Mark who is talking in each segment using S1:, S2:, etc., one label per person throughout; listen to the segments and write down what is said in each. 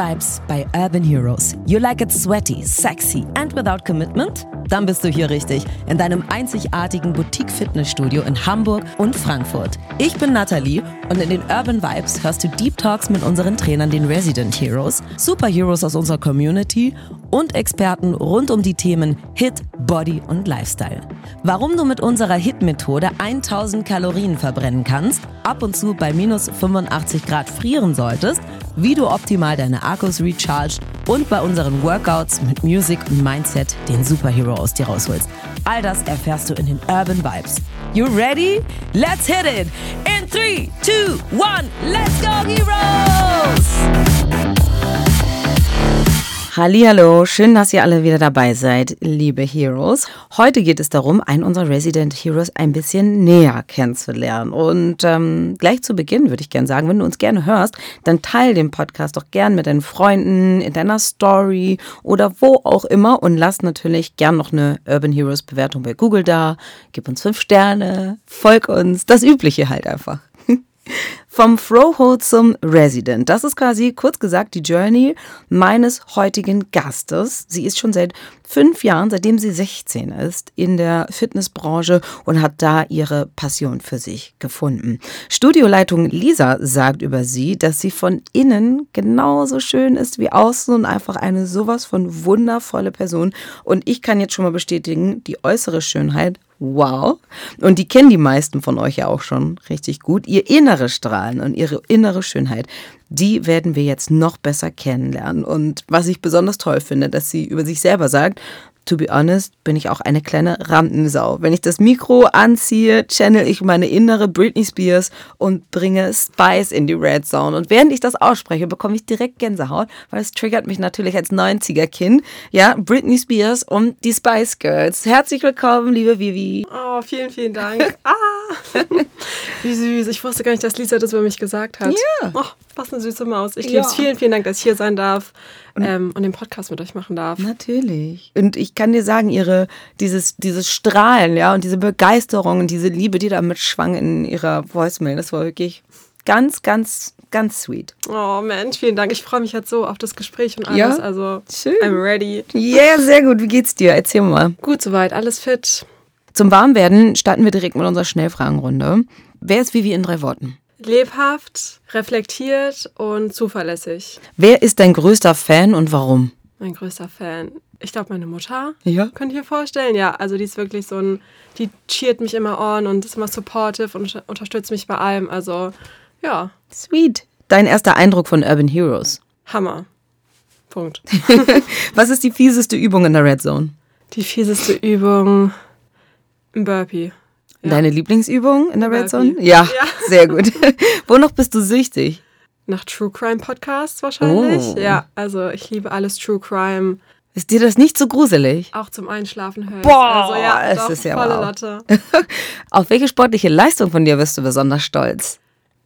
S1: Vibes bei Urban Heroes. You like it sweaty, sexy and without commitment? Dann bist du hier richtig, in deinem einzigartigen Boutique-Fitnessstudio in Hamburg und Frankfurt. Ich bin Nathalie und in den Urban Vibes hörst du Deep Talks mit unseren Trainern, den Resident Heroes, Superheroes aus unserer Community und Experten rund um die Themen Hit, Body und Lifestyle. Warum du mit unserer Hit-Methode 1000 Kalorien verbrennen kannst, ab und zu bei minus 85 Grad frieren solltest, wie du optimal deine Akkus recharged und bei unseren Workouts mit Music und Mindset den Superhero aus dir rausholst. All das erfährst du in den Urban Vibes. You ready? Let's hit it! In 3, 2, 1, let's go Heroes! Hallo, schön, dass ihr alle wieder dabei seid, liebe Heroes. Heute geht es darum, einen unserer Resident Heroes ein bisschen näher kennenzulernen. Und ähm, gleich zu Beginn würde ich gerne sagen, wenn du uns gerne hörst, dann teile den Podcast doch gern mit deinen Freunden, in deiner Story oder wo auch immer und lass natürlich gern noch eine Urban Heroes Bewertung bei Google da. Gib uns fünf Sterne, folg uns, das Übliche halt einfach. Vom Froho zum Resident. Das ist quasi kurz gesagt die Journey meines heutigen Gastes. Sie ist schon seit fünf Jahren, seitdem sie 16 ist, in der Fitnessbranche und hat da ihre Passion für sich gefunden. Studioleitung Lisa sagt über sie, dass sie von innen genauso schön ist wie außen und einfach eine sowas von wundervolle Person. Und ich kann jetzt schon mal bestätigen, die äußere Schönheit Wow. Und die kennen die meisten von euch ja auch schon richtig gut. Ihr innere Strahlen und ihre innere Schönheit, die werden wir jetzt noch besser kennenlernen. Und was ich besonders toll finde, dass sie über sich selber sagt, to be honest, bin ich auch eine kleine Rampensau. Wenn ich das Mikro anziehe, channel ich meine innere Britney Spears und bringe Spice in die Red Zone. Und während ich das ausspreche, bekomme ich direkt Gänsehaut, weil es triggert mich natürlich als 90er-Kind. Ja, Britney Spears und die Spice Girls. Herzlich willkommen, liebe Vivi.
S2: Oh, vielen, vielen Dank. ah, wie süß. Ich wusste gar nicht, dass Lisa das über mich gesagt hat.
S1: Ja.
S2: Oh, was eine süße Maus. Ich liebe es. Vielen, vielen Dank, dass ich hier sein darf und, ähm, und den Podcast mit euch machen darf.
S1: Natürlich. Und ich kann dir sagen, ihre, dieses, dieses Strahlen, ja, und diese Begeisterung und diese Liebe, die da mitschwang in ihrer Voicemail, das war wirklich ganz, ganz, ganz sweet.
S2: Oh Mensch, vielen Dank. Ich freue mich jetzt so auf das Gespräch und alles.
S1: Ja?
S2: Also,
S1: Schön.
S2: I'm ready.
S1: Ja, yeah, sehr gut. Wie geht's dir? Erzähl mal.
S2: Gut soweit, alles fit.
S1: Zum Warmwerden starten wir direkt mit unserer Schnellfragenrunde. Wer ist Vivi in drei Worten?
S2: Lebhaft, reflektiert und zuverlässig.
S1: Wer ist dein größter Fan und warum?
S2: Mein größter Fan. Ich glaube, meine Mutter.
S1: Ja.
S2: Könnt ihr vorstellen? Ja, also die ist wirklich so ein, die cheert mich immer on und ist immer supportive und unterstützt mich bei allem. Also, ja.
S1: Sweet. Dein erster Eindruck von Urban Heroes?
S2: Hammer. Punkt.
S1: Was ist die fieseste Übung in der Red Zone?
S2: Die fieseste Übung. Ein Burpee. Ja.
S1: Deine Lieblingsübung in der Red
S2: Burpee.
S1: Zone? Ja,
S2: Ja.
S1: sehr gut. Wonach bist du süchtig?
S2: Nach True Crime Podcasts wahrscheinlich.
S1: Oh.
S2: Ja, also ich liebe alles True Crime.
S1: Ist dir das nicht so gruselig?
S2: Auch zum Einschlafen hören.
S1: Boah,
S2: also, ja,
S1: es
S2: doch,
S1: ist ja
S2: volle
S1: wow. Auf welche sportliche Leistung von dir bist du besonders stolz?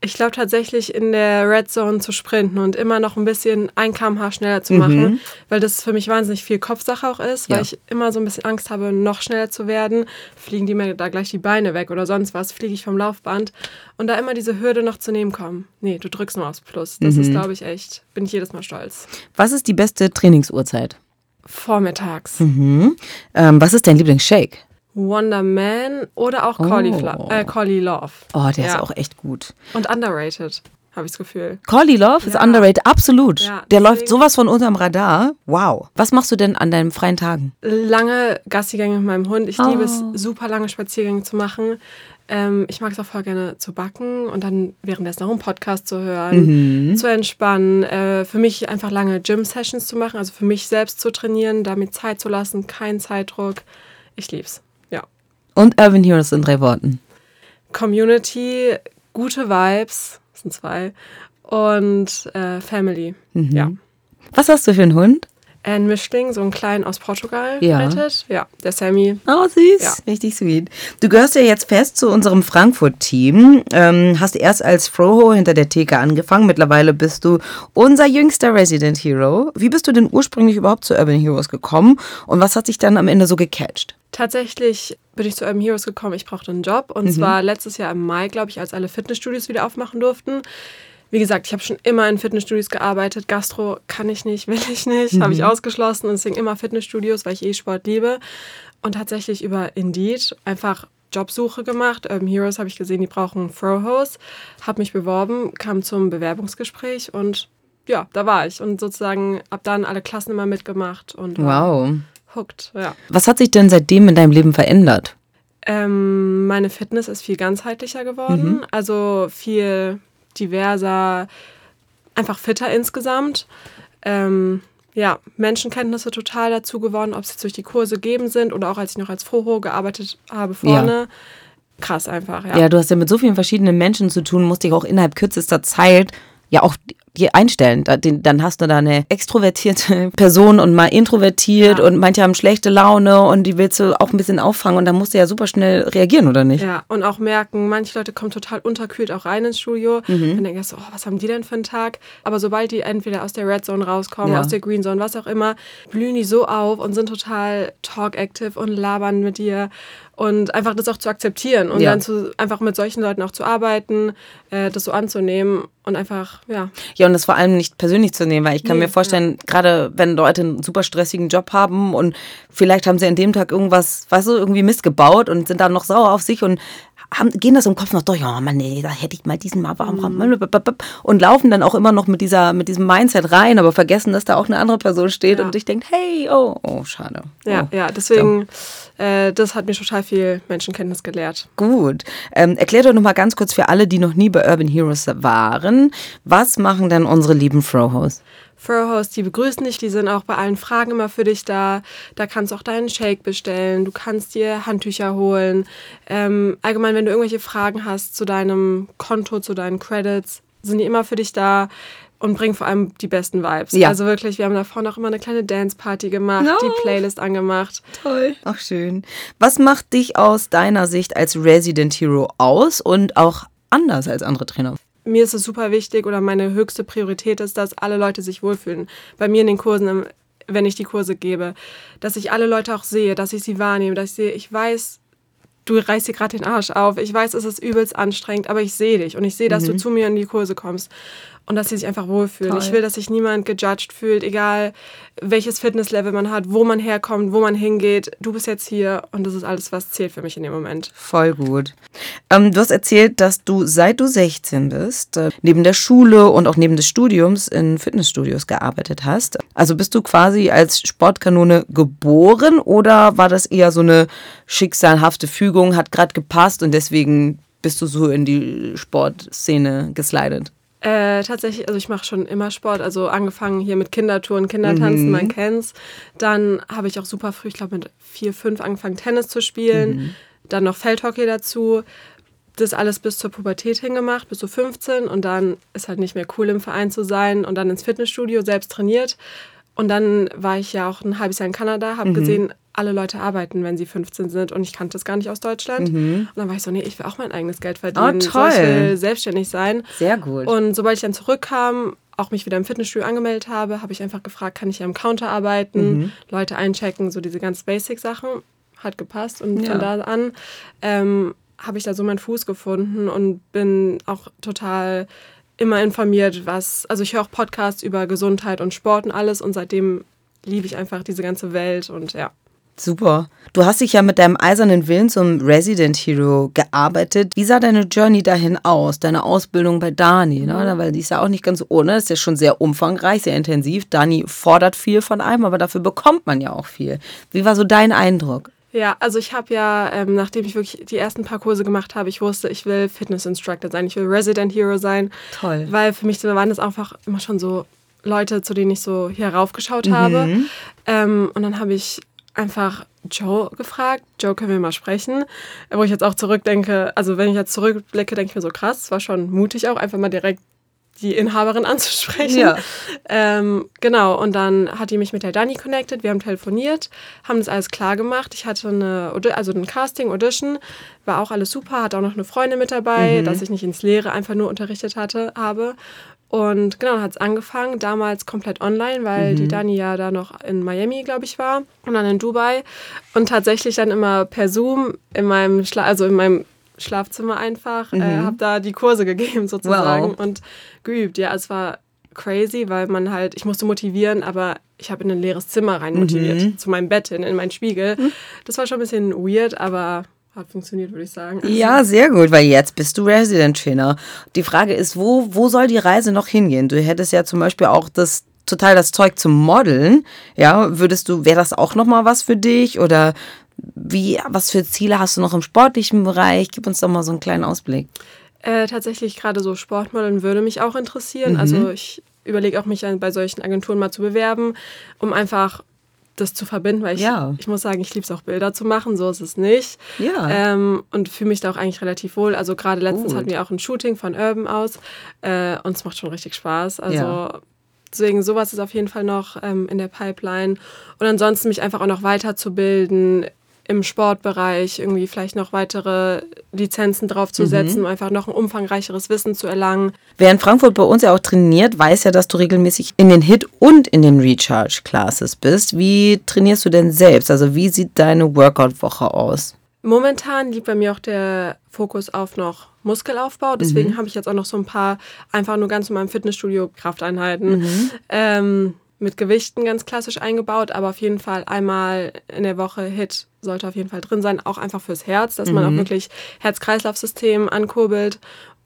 S2: Ich glaube tatsächlich in der Red Zone zu sprinten und immer noch ein bisschen ein kmh schneller zu machen, weil das für mich wahnsinnig viel Kopfsache auch ist, weil
S1: Ja.
S2: ich immer so ein bisschen Angst habe, noch schneller zu werden. Fliegen die mir da gleich die Beine weg oder sonst was, fliege ich vom Laufband und da immer diese Hürde noch zu nehmen kommen. Nee, du drückst nur aufs Plus. Das ist, glaube ich, echt, bin ich jedes Mal stolz.
S1: Was ist die beste Trainingsuhrzeit?
S2: Vormittags.
S1: Mhm. Ähm, was ist dein Lieblingsshake?
S2: Wonder Man oder auch Caulifla- äh, Love.
S1: Oh, der
S2: Ja.
S1: ist auch echt gut.
S2: Und underrated, habe ich das Gefühl.
S1: Corley Love ist
S2: Ja.
S1: underrated, absolut.
S2: Ja,
S1: der läuft sowas von unterm Radar. Wow. Was machst du denn an deinen freien Tagen?
S2: lange Gassigänge mit meinem Hund. Ich liebe es,
S1: Oh.
S2: super lange Spaziergänge zu machen. Ähm, ich mag es auch voll gerne zu backen und dann währenddessen noch einen Podcast zu hören,
S1: Mhm.
S2: zu entspannen. Äh, für mich einfach lange Gym-Sessions zu machen, also für mich selbst zu trainieren, damit Zeit zu lassen, keinen Zeitdruck. Ich lieb's.
S1: Und Urban Heroes in drei Worten.
S2: Community, gute Vibes, das sind zwei, und äh, Family.
S1: Mhm.
S2: Ja.
S1: Was hast du für einen Hund?
S2: Ein Mischling, so ein kleinen aus Portugal
S1: Ja.
S2: gerettet. Ja, der Sammy.
S1: Oh, süß.
S2: Ja.
S1: Richtig sweet. Du gehörst ja jetzt fest zu unserem Frankfurt-Team. Ähm, hast erst als Froho hinter der Theke angefangen. Mittlerweile bist du unser jüngster Resident Hero. Wie bist du denn ursprünglich überhaupt zu Urban Heroes gekommen? Und was hat dich dann am Ende so gecatcht?
S2: Tatsächlich bin ich zu Urban Heroes gekommen. Ich brauchte einen Job. Und zwar letztes Jahr im Mai, glaube ich, als alle Fitnessstudios wieder aufmachen durften. wie gesagt, ich habe schon immer in Fitnessstudios gearbeitet. Gastro kann ich nicht, will ich nicht, mhm. habe ich ausgeschlossen. Und deswegen immer Fitnessstudios, weil ich eh Sport liebe. Und tatsächlich über Indeed einfach Jobsuche gemacht. Urban Heroes habe ich gesehen, die brauchen Fro-Hose. Habe mich beworben, kam zum Bewerbungsgespräch und ja, da war ich. Und sozusagen ab dann alle Klassen immer mitgemacht. Und
S1: wow.
S2: Hooked, ja.
S1: Was hat sich denn seitdem in deinem Leben verändert?
S2: Ähm, meine Fitness ist viel ganzheitlicher geworden. Mhm. Also viel diverser, einfach fitter insgesamt. Ähm, ja, Menschenkenntnisse total dazu gewonnen, ob es jetzt durch die Kurse gegeben sind oder auch als ich noch als Froho gearbeitet habe vorne. Ja. Krass einfach, ja.
S1: Ja, du hast ja mit so vielen verschiedenen Menschen zu tun, musst dich auch innerhalb kürzester Zeit ja auch einstellen. Dann hast du da eine extrovertierte Person und mal introvertiert ja. und manche haben schlechte Laune und die willst du auch ein bisschen auffangen und dann musst du ja super schnell reagieren, oder nicht?
S2: Ja, und auch merken, manche Leute kommen total unterkühlt auch rein ins Studio mhm. und denken so, oh, was haben die denn für einen Tag? Aber sobald die entweder aus der Red Zone rauskommen, ja. aus der Green Zone, was auch immer, blühen die so auf und sind total talk-active und labern mit dir und einfach das auch zu akzeptieren und ja. dann zu, einfach mit solchen Leuten auch zu arbeiten, äh, das so anzunehmen und einfach, ja.
S1: Ja, und das vor allem nicht persönlich zu nehmen, weil ich kann nee, mir vorstellen, ja. gerade wenn Leute einen super stressigen Job haben und vielleicht haben sie an dem Tag irgendwas, weißt du, irgendwie missgebaut und sind dann noch sauer auf sich und haben, gehen das im Kopf noch durch, ja, Mann, nee, da hätte ich mal diesen mal und laufen dann auch immer noch mit dieser, mit diesem Mindset rein, aber vergessen, dass da auch eine andere Person steht ja. und dich denkt, hey, oh, oh, schade.
S2: Ja,
S1: oh.
S2: ja, deswegen, so. äh, das hat mir total viel Menschenkenntnis gelehrt.
S1: Gut. Ähm, erklär doch nochmal ganz kurz für alle, die noch nie bei Urban Heroes waren, was machen denn unsere lieben Frohos?
S2: Furhouse, die begrüßen dich, die sind auch bei allen Fragen immer für dich da. Da kannst du auch deinen Shake bestellen, du kannst dir Handtücher holen. Ähm, allgemein, wenn du irgendwelche Fragen hast zu deinem Konto, zu deinen Credits, sind die immer für dich da und bringen vor allem die besten Vibes. Ja. Also wirklich, wir haben da vorne auch immer eine kleine Dance-Party gemacht, no. die Playlist angemacht.
S1: Toll. Ach schön. Was macht dich aus deiner Sicht als Resident Hero aus und auch anders als andere Trainer?
S2: Mir ist es super wichtig oder meine höchste Priorität ist, dass alle Leute sich wohlfühlen. Bei mir in den Kursen, wenn ich die Kurse gebe, dass ich alle Leute auch sehe, dass ich sie wahrnehme, dass ich sehe, ich weiß, du reißt dir gerade den Arsch auf. Ich weiß, es ist übelst anstrengend, aber ich sehe dich und ich sehe, dass mhm. du zu mir in die Kurse kommst und dass sie sich einfach wohlfühlen. Toll. Ich will, dass sich niemand gejudged fühlt, egal welches Fitnesslevel man hat, wo man herkommt, wo man hingeht. Du bist jetzt hier und das ist alles, was zählt für mich in dem Moment.
S1: Voll gut. Ähm, du hast erzählt, dass du seit du 16 bist, äh, neben der Schule und auch neben des Studiums in Fitnessstudios gearbeitet hast. Also bist du quasi als Sportkanone geboren oder war das eher so eine schicksalhafte Fügung, hat gerade gepasst und deswegen bist du so in die Sportszene geslidet?
S2: Äh, tatsächlich, also ich mache schon immer Sport, also angefangen hier mit Kindertouren, Kindertanzen, mhm. man kennt's. Dann habe ich auch super früh, ich glaube mit vier, fünf angefangen Tennis zu spielen, mhm. dann noch Feldhockey dazu. Das alles bis zur Pubertät hingemacht, bis zu 15 und dann ist halt nicht mehr cool im Verein zu sein und dann ins Fitnessstudio selbst trainiert. Und dann war ich ja auch ein halbes Jahr in Kanada, habe mhm. gesehen, alle Leute arbeiten, wenn sie 15 sind und ich kannte das gar nicht aus Deutschland. Mhm. Und dann war ich so, nee, ich will auch mein eigenes Geld verdienen.
S1: Oh, toll.
S2: ich will selbstständig sein.
S1: Sehr gut.
S2: Und sobald ich dann zurückkam, auch mich wieder im Fitnessstudio angemeldet habe, habe ich einfach gefragt, kann ich am Counter arbeiten, mhm. Leute einchecken, so diese ganz Basic-Sachen. Hat gepasst und ja. von da an ähm, habe ich da so meinen Fuß gefunden und bin auch total immer informiert, was, also ich höre auch Podcasts über Gesundheit und Sport und alles und seitdem liebe ich einfach diese ganze Welt und ja.
S1: Super. Du hast dich ja mit deinem eisernen Willen zum Resident Hero gearbeitet. Wie sah deine Journey dahin aus? Deine Ausbildung bei Dani, ne? Weil die ist ja auch nicht ganz ohne, ist ja schon sehr umfangreich, sehr intensiv. Dani fordert viel von einem, aber dafür bekommt man ja auch viel. Wie war so dein Eindruck?
S2: Ja, also ich habe ja, ähm, nachdem ich wirklich die ersten paar Kurse gemacht habe, ich wusste, ich will Fitness Instructor sein, ich will Resident Hero sein.
S1: Toll.
S2: Weil für mich waren das einfach immer schon so Leute, zu denen ich so hier raufgeschaut mhm. habe. Ähm, und dann habe ich einfach Joe gefragt. Joe, können wir mal sprechen? Wo ich jetzt auch zurückdenke, also wenn ich jetzt zurückblicke, denke ich mir so krass, war schon mutig auch, einfach mal direkt die Inhaberin anzusprechen. Ja. Ähm, genau, und dann hat die mich mit der Dani connected, wir haben telefoniert, haben das alles klar gemacht. Ich hatte eine, also ein Casting, Audition, war auch alles super, hatte auch noch eine Freundin mit dabei, mhm. dass ich nicht ins Leere einfach nur unterrichtet hatte, habe. Und genau, hat es angefangen, damals komplett online, weil mhm. die Dani ja da noch in Miami, glaube ich, war und dann in Dubai. Und tatsächlich dann immer per Zoom in meinem, Schla also in meinem Schlafzimmer einfach, äh, mhm. äh, habe da die Kurse gegeben sozusagen wow. und geübt. Ja, es war crazy, weil man halt, ich musste motivieren, aber ich habe in ein leeres Zimmer rein motiviert, mhm. zu meinem Bett hin, in meinen Spiegel. Mhm. Das war schon ein bisschen weird, aber hat funktioniert, würde ich sagen.
S1: Ja, sehr gut, weil jetzt bist du Resident Trainer. Die Frage ist, wo, wo soll die Reise noch hingehen? Du hättest ja zum Beispiel auch das total das Zeug zum Modeln. Ja, würdest du, wäre das auch nochmal was für dich? Oder wie, was für Ziele hast du noch im sportlichen Bereich? Gib uns doch mal so einen kleinen Ausblick.
S2: Äh, tatsächlich gerade so Sportmodeln würde mich auch interessieren. Mhm. Also ich überlege auch, mich bei solchen Agenturen mal zu bewerben, um einfach das zu verbinden, weil ich, ja. ich muss sagen, ich liebe es auch Bilder zu machen, so ist es nicht. Ja. Ähm, und fühle mich da auch eigentlich relativ wohl. Also gerade letztens Gut. hatten wir auch ein Shooting von Urban aus äh, und es macht schon richtig Spaß. Also ja. deswegen sowas ist auf jeden Fall noch ähm, in der Pipeline. Und ansonsten mich einfach auch noch weiterzubilden im Sportbereich irgendwie vielleicht noch weitere Lizenzen draufzusetzen, mhm. um einfach noch ein umfangreicheres Wissen zu erlangen.
S1: Wer in Frankfurt bei uns ja auch trainiert, weiß ja, dass du regelmäßig in den Hit und in den Recharge Classes bist. Wie trainierst du denn selbst? Also wie sieht deine Workout-Woche aus?
S2: Momentan liegt bei mir auch der Fokus auf noch Muskelaufbau. Deswegen mhm. habe ich jetzt auch noch so ein paar einfach nur ganz in meinem Fitnessstudio Krafteinheiten. Mhm. Ähm, mit Gewichten ganz klassisch eingebaut, aber auf jeden Fall einmal in der Woche Hit sollte auf jeden Fall drin sein, auch einfach fürs Herz, dass mhm. man auch mhm. wirklich Herz-Kreislauf-System ankurbelt.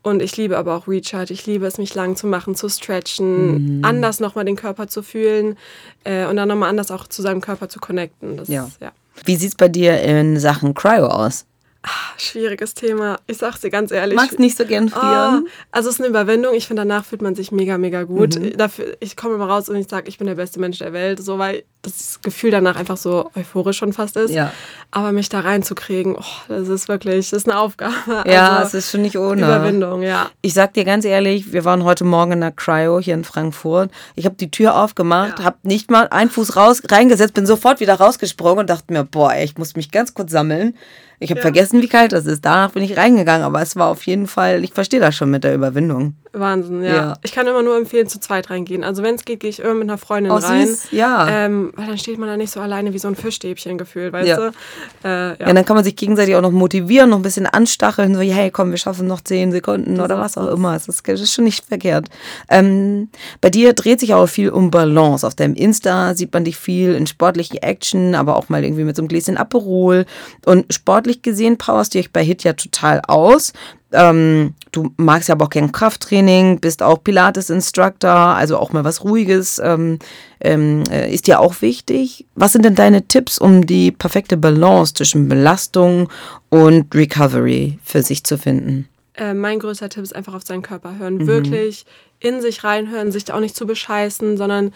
S2: Und ich liebe aber auch Recharge. Ich liebe es, mich lang zu machen, zu stretchen, mhm. anders nochmal den Körper zu fühlen äh, und dann nochmal anders auch zu seinem Körper zu connecten. Das,
S1: ja. ja. Wie sieht es bei dir in Sachen Cryo aus?
S2: Ach, schwieriges Thema. Ich sag's dir ganz ehrlich.
S1: Magst nicht so gern frieren?
S2: Oh, also es ist eine Überwindung. Ich finde, danach fühlt man sich mega, mega gut. Mhm. Dafür, ich komme immer raus und ich sage, ich bin der beste Mensch der Welt. So, weil das Gefühl danach einfach so euphorisch schon fast ist. Ja. Aber mich da reinzukriegen, oh, das ist wirklich, das ist eine Aufgabe.
S1: Ja, also, es ist schon nicht ohne.
S2: Überwindung, ja.
S1: Ich sag dir ganz ehrlich, wir waren heute Morgen in der Cryo hier in Frankfurt. Ich habe die Tür aufgemacht, ja. habe nicht mal einen Fuß raus reingesetzt, bin sofort wieder rausgesprungen und dachte mir, boah, ey, ich muss mich ganz kurz sammeln. Ich habe ja. vergessen, wie kalt das ist. Danach bin ich reingegangen, aber es war auf jeden Fall, ich verstehe das schon mit der Überwindung.
S2: Wahnsinn, ja. ja. Ich kann immer nur empfehlen, zu zweit reingehen. Also wenn es geht, gehe ich immer mit einer Freundin oh, rein. Süß. Ja. Ähm, weil dann steht man da nicht so alleine wie so ein Fischstäbchen gefühlt, weißt ja. du? Äh, ja. ja. dann
S1: kann man sich gegenseitig auch noch motivieren, noch ein bisschen anstacheln, so, hey, komm, wir schaffen noch zehn Sekunden das oder was auch immer. Das ist, das ist schon nicht verkehrt. Ähm, bei dir dreht sich auch viel um Balance. Auf deinem Insta sieht man dich viel in sportlichen Action, aber auch mal irgendwie mit so einem Gläschen Aperol. Und sportlich gesehen powerst du dich bei Hit ja total aus. Ähm, du magst ja aber auch gern Krafttraining, bist auch Pilates-Instructor, also auch mal was Ruhiges ähm, ähm, äh, ist dir auch wichtig. Was sind denn deine Tipps, um die perfekte Balance zwischen Belastung und Recovery für sich zu finden?
S2: Äh, mein größter Tipp ist einfach auf seinen Körper hören. Mhm. Wirklich in sich reinhören, sich da auch nicht zu bescheißen, sondern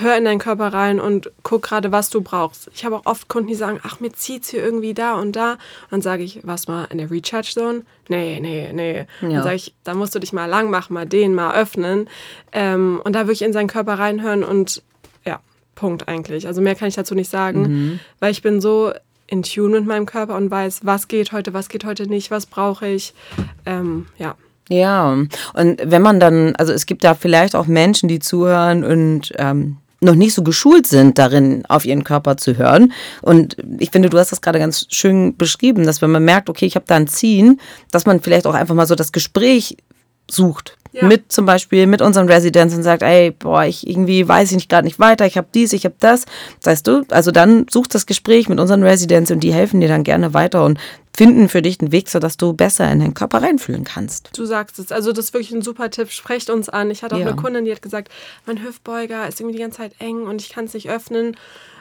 S2: hör in deinen Körper rein und guck gerade, was du brauchst. Ich habe auch oft Kunden, die sagen, ach, mir zieht es hier irgendwie da und da. Und dann sage ich, was mal in der Recharge Zone? Nee, nee, nee. Ja. Dann sage ich, da musst du dich mal lang machen, mal den, mal öffnen. Ähm, und da wirklich in seinen Körper reinhören und ja, Punkt eigentlich. Also mehr kann ich dazu nicht sagen, mhm. weil ich bin so in Tune mit meinem Körper und weiß, was geht heute, was geht heute nicht, was brauche ich. Ähm, ja.
S1: Ja, und wenn man dann, also es gibt da vielleicht auch Menschen, die zuhören und ähm, noch nicht so geschult sind, darin auf ihren Körper zu hören. Und ich finde, du hast das gerade ganz schön beschrieben, dass wenn man merkt, okay, ich habe da ein Ziehen, dass man vielleicht auch einfach mal so das Gespräch sucht. Ja. Mit zum Beispiel mit unseren Residents und sagt, ey, boah, ich irgendwie weiß ich gerade nicht weiter, ich habe dies, ich habe das. Weißt du, also dann such das Gespräch mit unseren Residents und die helfen dir dann gerne weiter und finden für dich einen Weg, sodass du besser in den Körper reinfühlen kannst.
S2: Du sagst es. Also das ist wirklich ein super Tipp. Sprecht uns an. Ich hatte auch ja. eine Kundin, die hat gesagt, mein Hüftbeuger ist irgendwie die ganze Zeit eng und ich kann es nicht öffnen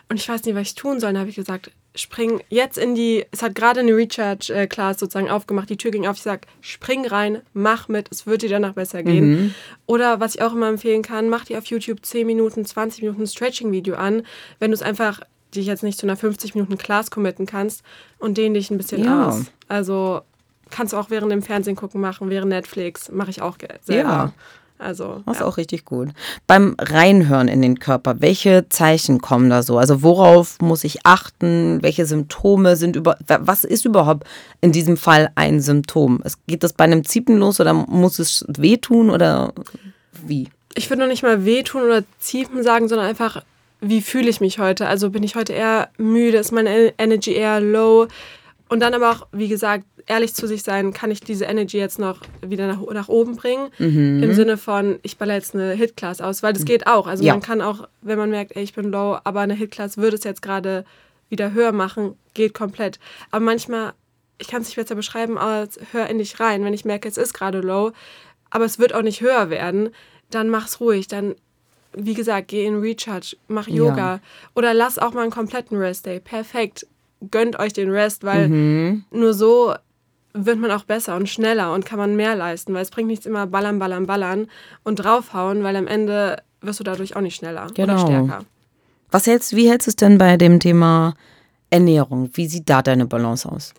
S2: und ich weiß nicht, was ich tun soll. Dann habe ich gesagt, spring jetzt in die, es hat gerade eine Recharge-Class sozusagen aufgemacht, die Tür ging auf, ich sage, spring rein, mach mit, es wird dir danach besser gehen. Mhm. Oder was ich auch immer empfehlen kann, mach dir auf YouTube 10 Minuten, 20 Minuten Stretching-Video an, wenn du es einfach dich jetzt nicht zu einer 50 Minuten Class committen kannst und dehn dich ein bisschen ja. aus. Also kannst du auch während dem Fernsehen gucken machen, während Netflix, mache ich auch selber. Ja. Also,
S1: das ist ja. auch richtig gut. Beim Reinhören in den Körper, welche Zeichen kommen da so? Also worauf muss ich achten? Welche Symptome sind über was ist überhaupt in diesem Fall ein Symptom? geht das bei einem Ziepen los oder muss es wehtun oder wie?
S2: Ich würde noch nicht mal wehtun oder Ziepen sagen, sondern einfach, wie fühle ich mich heute? Also bin ich heute eher müde? Ist meine Energy eher low? Und dann aber auch, wie gesagt, ehrlich zu sich sein, kann ich diese Energy jetzt noch wieder nach, nach oben bringen? Im Sinne von, ich baller jetzt eine Hit-Class aus, weil das geht auch. Also
S1: Ja.
S2: man kann auch, wenn man merkt, ey, ich bin low, aber eine Hit-Class würde es jetzt gerade wieder höher machen, geht komplett. Aber manchmal, ich kann es nicht besser beschreiben, als hör in dich rein, wenn ich merke, es ist gerade low, aber es wird auch nicht höher werden, dann mach's ruhig, dann wie gesagt, geh in Recharge, mach
S1: Ja.
S2: Yoga oder lass auch mal einen kompletten Rest-Day. Perfekt. Gönnt euch den Rest, weil
S1: Mhm.
S2: nur so wird man auch besser und schneller und kann man mehr leisten, weil es bringt nichts immer ballern, ballern, ballern und draufhauen, weil am Ende wirst du dadurch auch nicht schneller
S1: Genau.
S2: oder stärker.
S1: Was hältst, wie hältst du es denn bei dem Thema Ernährung? Wie sieht da deine Balance aus?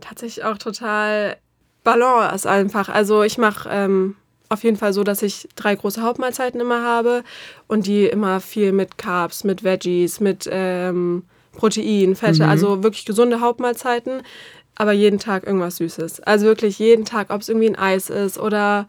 S2: Tatsächlich auch total Balance einfach. Also ich mache ähm, auf jeden Fall so, dass ich drei große Hauptmahlzeiten immer habe und die immer viel mit Carbs, mit Veggies, mit ähm, Protein, Fette, also wirklich gesunde Hauptmahlzeiten, aber jeden Tag irgendwas Süßes. Also wirklich jeden Tag, ob es irgendwie ein Eis ist oder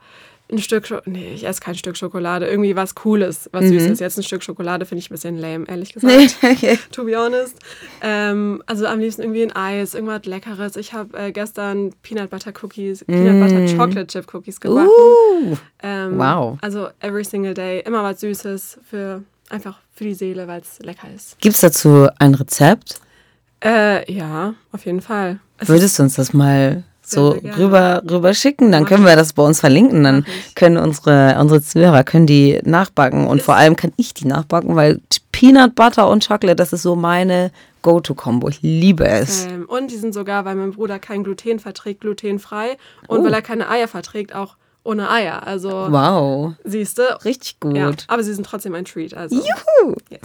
S2: ein Stück Schokolade. Nee, ich esse kein Stück Schokolade. Irgendwie was Cooles, was Süßes. Jetzt ein Stück Schokolade finde ich ein bisschen lame, ehrlich gesagt. to be honest. Ähm, also am liebsten irgendwie ein Eis, irgendwas Leckeres. Ich habe äh, gestern Peanut Butter Cookies, Peanut Butter Chocolate Chip Cookies gebacken.
S1: Uh,
S2: Ähm,
S1: wow.
S2: Also every single day immer was Süßes für einfach für die Seele, weil es lecker ist.
S1: Gibt es dazu ein Rezept?
S2: Äh, ja, auf jeden Fall. Es
S1: Würdest du uns das mal so rüber, rüber schicken? Dann können wir das bei uns verlinken. Dann können unsere, unsere Zuhörer können die nachbacken. Und vor allem kann ich die nachbacken, weil Peanut Butter und Chocolate, das ist so meine Go-To-Kombo. Ich liebe es.
S2: Ähm, und die sind sogar, weil mein Bruder kein Gluten verträgt, glutenfrei. Und
S1: Oh.
S2: weil er keine Eier verträgt, auch ohne Eier. Also,
S1: Wow,
S2: siehst du?
S1: richtig gut.
S2: Ja, aber sie sind trotzdem ein Treat. Also.
S1: Juhu.
S2: Yes.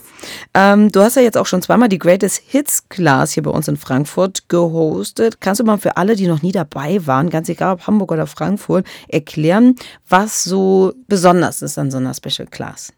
S1: Ähm, du hast ja jetzt auch schon zweimal die Greatest Hits Class hier bei uns in Frankfurt gehostet. Kannst du mal für alle, die noch nie dabei waren, ganz egal ob Hamburg oder Frankfurt, erklären, was so besonders ist an so einer Special Class?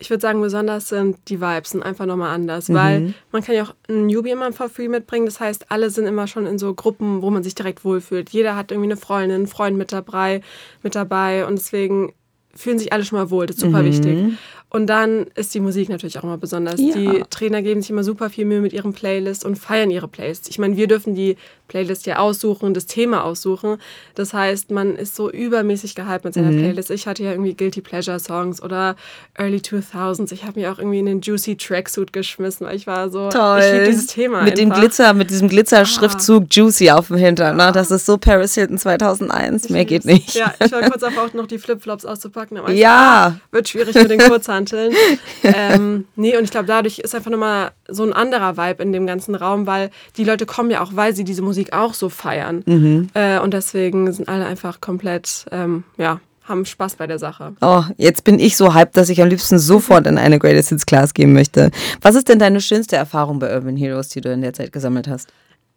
S2: Ich würde sagen, besonders sind die Vibes sind einfach nochmal anders,
S1: Mhm.
S2: weil man kann ja auch einen Newbie immer for free mitbringen. Das heißt, alle sind immer schon in so Gruppen, wo man sich direkt wohlfühlt. Jeder hat irgendwie eine Freundin, einen Freund mit dabei, mit dabei und deswegen fühlen sich alle schon mal wohl. Das ist super wichtig. Und dann ist die Musik natürlich auch immer besonders.
S1: Ja.
S2: Die Trainer geben sich immer super viel Mühe mit ihren Playlists und feiern ihre Playlists. Ich meine, wir dürfen die Playlist ja aussuchen, das Thema aussuchen. Das heißt, man ist so übermäßig gehypt mit seiner Playlist. Ich hatte ja irgendwie Guilty Pleasure Songs oder Early 2000s. Ich habe mir auch irgendwie in den Juicy Tracksuit geschmissen, weil ich war so,
S1: Toll.
S2: ich liebe dieses Thema
S1: Mit dem
S2: einfach.
S1: Glitzer, mit diesem Glitzerschriftzug Juicy auf dem Hintern. Ne? Das ist so Paris Hilton 2001. Mehr geht nicht.
S2: Ja, ich war kurz davor, auch noch die Flipflops auszupacken. Aber ich
S1: Ja.
S2: wird schwierig mit den Kurzhanteln. ähm, nee, und ich glaube, dadurch ist einfach nochmal so ein anderer Vibe in dem ganzen Raum, weil die Leute kommen ja auch, weil sie diese Musik auch so feiern.
S1: Mhm.
S2: Äh, und deswegen sind alle einfach komplett, ähm, ja, haben Spaß bei der Sache.
S1: Oh, jetzt bin ich so hyped, dass ich am liebsten sofort in eine Greatest Hits Class gehen möchte. Was ist denn deine schönste Erfahrung bei Urban Heroes, die du in der Zeit gesammelt hast?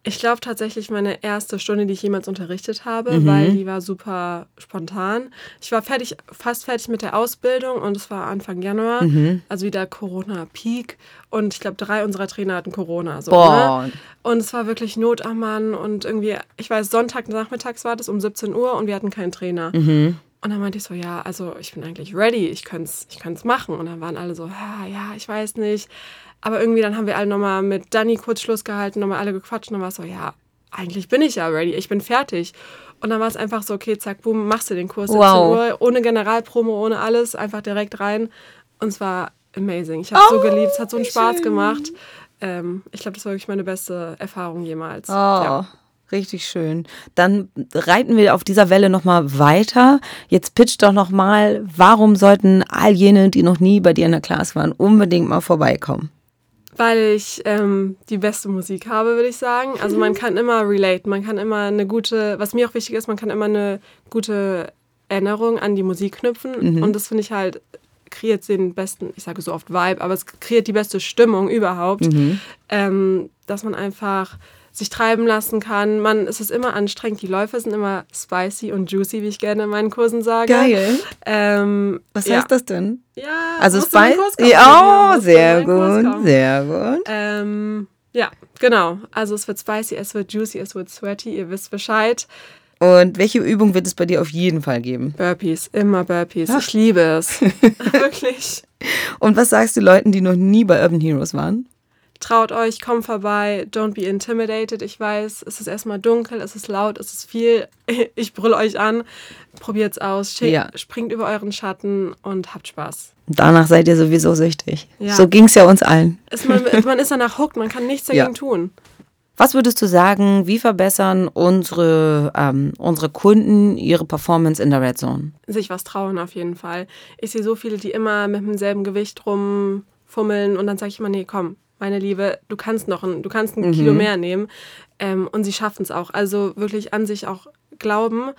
S2: Ich glaube tatsächlich meine erste Stunde, die ich jemals unterrichtet habe,
S1: Mhm.
S2: weil die war super spontan. Ich war fertig, fast fertig mit der Ausbildung und es war Anfang Januar,
S1: Mhm.
S2: also wieder Corona-Peak. Und ich glaube, drei unserer Trainer hatten Corona. So,
S1: Boah.
S2: Ne? Und es war wirklich Not am Mann und irgendwie, ich weiß, Sonntagnachmittags war das um 17 Uhr und wir hatten keinen Trainer.
S1: Mhm.
S2: Und dann meinte ich so, ja, also ich bin eigentlich ready, ich könnte es ich können's machen. Und dann waren alle so, ja, ja, ich weiß nicht. Aber irgendwie dann haben wir alle nochmal mit Dani kurz Schluss gehalten, nochmal alle gequatscht und dann war es so, ja, eigentlich bin ich ja ready, ich bin fertig. Und dann war es einfach so, okay, zack, boom, machst du den Kurs 17
S1: Wow.
S2: Uhr, ohne Generalpromo, ohne alles, einfach direkt rein. Und es war amazing. Ich habe es so geliebt, es hat so einen Spaß gemacht. Ähm, ich glaube, das war wirklich meine beste Erfahrung jemals.
S1: Oh,
S2: Ja.
S1: Richtig schön. Dann reiten wir auf dieser Welle nochmal weiter. Jetzt pitch doch nochmal, warum sollten all jene, die noch nie bei dir in der Class waren, unbedingt mal vorbeikommen?
S2: Weil ich ähm, die beste Musik habe, würde ich sagen. Also man kann immer relate, man kann immer eine gute, was mir auch wichtig ist, man kann immer eine gute Erinnerung an die Musik knüpfen. Und das finde ich halt, kreiert den besten, ich sage so oft Vibe, aber es kreiert die beste Stimmung überhaupt. Ähm, dass man einfach sich treiben lassen kann. Man, es ist immer anstrengend, die Läufe sind immer spicy und juicy, wie ich gerne in meinen Kursen sage. Ähm,
S1: Was
S2: ja.
S1: heißt das denn?
S2: Ja,
S1: Also
S2: kommen,
S1: Ja, oh, sehr gut, sehr gut.
S2: Ähm, ja, genau. Also es wird spicy, es wird juicy, es wird sweaty, ihr wisst Bescheid.
S1: Und welche Übung wird es bei dir auf jeden Fall geben?
S2: Burpees, immer Burpees. Ich liebe es. Wirklich.
S1: Und was sagst du Leuten, die noch nie bei Urban Heroes waren?
S2: Traut euch, kommt vorbei, don't be intimidated. Ich weiß, es ist erstmal dunkel, es ist laut, es ist viel. Ich brülle euch an. Probiert's aus, ja. springt über euren Schatten und habt Spaß.
S1: Danach seid ihr sowieso süchtig. Ja. So ging es ja uns allen.
S2: Ist man, man, ist danach hooked, man kann nichts dagegen ja. tun.
S1: Was würdest du sagen, wie verbessern unsere, ähm, unsere Kunden ihre Performance in der Red Zone?
S2: Sich was trauen auf jeden Fall. Ich sehe so viele, die immer mit demselben Gewicht rumfummeln und dann sage ich immer, nee, komm, meine Liebe, du kannst noch ein, du kannst ein mhm. Kilo mehr nehmen. Ähm, und sie schaffen es auch. Also wirklich an sich auch glauben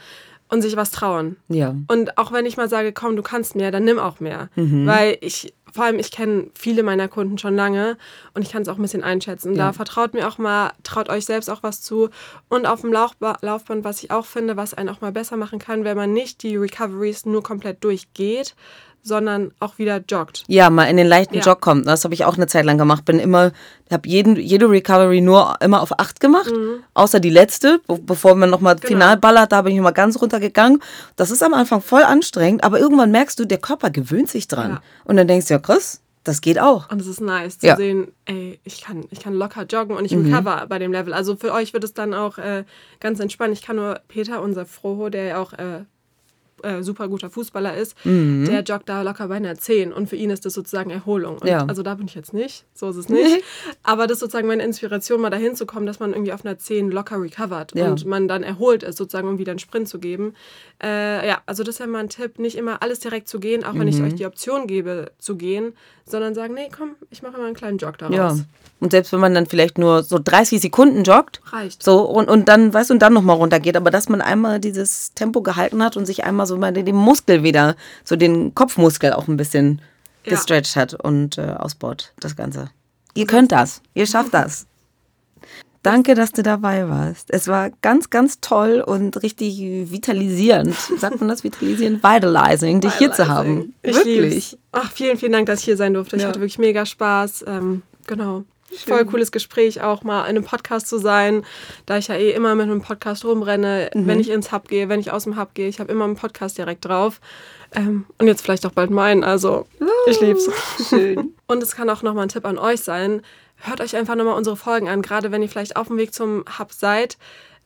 S2: und sich was trauen.
S1: Ja.
S2: Und auch wenn ich mal sage, komm, du kannst mehr, dann nimm auch mehr. Mhm. Weil ich vor allem, ich kenne viele meiner Kunden schon lange und ich kann es auch ein bisschen einschätzen. Ja. Da vertraut mir auch mal, traut euch selbst auch was zu. Und auf dem Laufba Laufband, was ich auch finde, was einen auch mal besser machen kann, wenn man nicht die Recoveries nur komplett durchgeht, sondern auch wieder joggt.
S1: Ja, mal in den leichten ja. Jog kommt. Das habe ich auch eine Zeit lang gemacht. Bin immer, habe jede Recovery nur immer auf 8 gemacht, mhm. außer die letzte, bevor man nochmal genau. final ballert, da bin ich immer ganz runtergegangen. Das ist am Anfang voll anstrengend, aber irgendwann merkst du, der Körper gewöhnt sich dran. Ja. Und dann denkst du, ja krass, das geht auch.
S2: Und es ist nice zu ja. sehen, ey, ich kann, ich kann locker joggen und ich mhm. recover bei dem Level. Also für euch wird es dann auch äh, ganz entspannt. Ich kann nur Peter, unser Froho, der ja auch äh, äh, super guter Fußballer ist, mhm. der joggt da locker bei einer 10 und für ihn ist das sozusagen Erholung. Und ja. Also da bin ich jetzt nicht, so ist es nicht. Aber das ist sozusagen meine Inspiration, mal dahin zu kommen, dass man irgendwie auf einer 10 locker recovert ja. und man dann erholt ist, sozusagen, um wieder einen Sprint zu geben. Äh, ja, also das ist ja mal ein Tipp, nicht immer alles direkt zu gehen, auch wenn mhm. ich euch die Option gebe, zu gehen, sondern sagen, nee, komm, ich mache mal einen kleinen Jog daraus. Ja.
S1: Und selbst wenn man dann vielleicht nur so 30 Sekunden joggt,
S2: reicht.
S1: So und, und dann, weißt du, und dann nochmal runtergeht, aber dass man einmal dieses Tempo gehalten hat und sich einmal so mal den Muskel wieder, so den Kopfmuskel auch ein bisschen ja. gestretcht hat und äh, ausbaut, das Ganze. Ihr könnt das, ihr schafft das. Danke, dass du dabei warst. Es war ganz, ganz toll und richtig vitalisierend. Sagt man das vitalisierend? Vitalizing, dich hier zu haben.
S2: Ich Wirklich. Ach, vielen, vielen Dank, dass ich hier sein durfte. Ich ja. hatte wirklich mega Spaß. Ähm, genau. Schön. Voll cooles Gespräch, auch mal in einem Podcast zu sein, da ich ja eh immer mit einem Podcast rumrenne, mhm. wenn ich ins Hub gehe, wenn ich aus dem Hub gehe. Ich habe immer einen Podcast direkt drauf. Ähm, und jetzt vielleicht auch bald meinen. Also, uh, ich lieb's. Schön. und es kann auch nochmal ein Tipp an euch sein. Hört euch einfach nochmal unsere Folgen an, gerade wenn ihr vielleicht auf dem Weg zum Hub seid.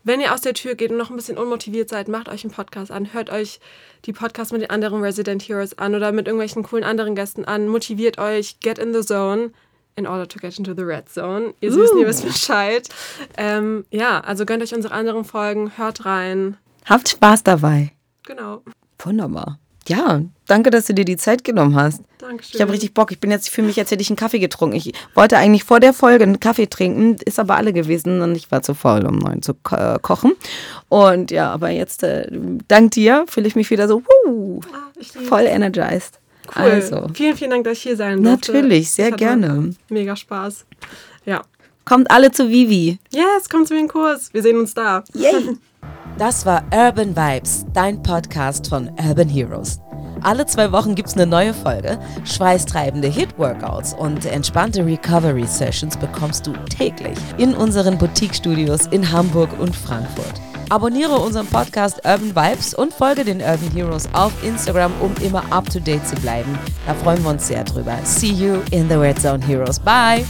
S2: Wenn ihr aus der Tür geht und noch ein bisschen unmotiviert seid, macht euch einen Podcast an. Hört euch die Podcasts mit den anderen Resident Heroes an oder mit irgendwelchen coolen anderen Gästen an. Motiviert euch, get in the zone in order to get into the red zone. Ihr uh. Süßen, ihr wisst Bescheid. Ähm, ja, also gönnt euch unsere anderen Folgen, hört rein.
S1: Habt Spaß dabei.
S2: Genau.
S1: Wunderbar. Ja, danke, dass du dir die Zeit genommen hast.
S2: Dankeschön.
S1: Ich habe richtig Bock. Ich bin jetzt für mich, als hätte ich einen Kaffee getrunken. Ich wollte eigentlich vor der Folge einen Kaffee trinken, ist aber alle gewesen und ich war zu faul, um neun zu ko äh, kochen. Und ja, aber jetzt, äh, dank dir, fühle ich mich wieder so, wuh, ah, voll energized.
S2: Cool. Also. Vielen, vielen Dank, dass ich hier sein durfte.
S1: Natürlich, sehr gerne.
S2: Mega Spaß. Ja.
S1: Kommt alle zu Vivi.
S2: Yes, kommt zu mir in Kurs. Wir sehen uns da.
S1: Yay. Das war Urban Vibes, dein Podcast von Urban Heroes. Alle zwei Wochen gibt es eine neue Folge. Schweißtreibende Hit-Workouts und entspannte Recovery-Sessions bekommst du täglich in unseren Boutique-Studios in Hamburg und Frankfurt. Abonniere unseren Podcast Urban Vibes und folge den Urban Heroes auf Instagram, um immer up to date zu bleiben. Da freuen wir uns sehr drüber. See you in the Red Zone Heroes. Bye!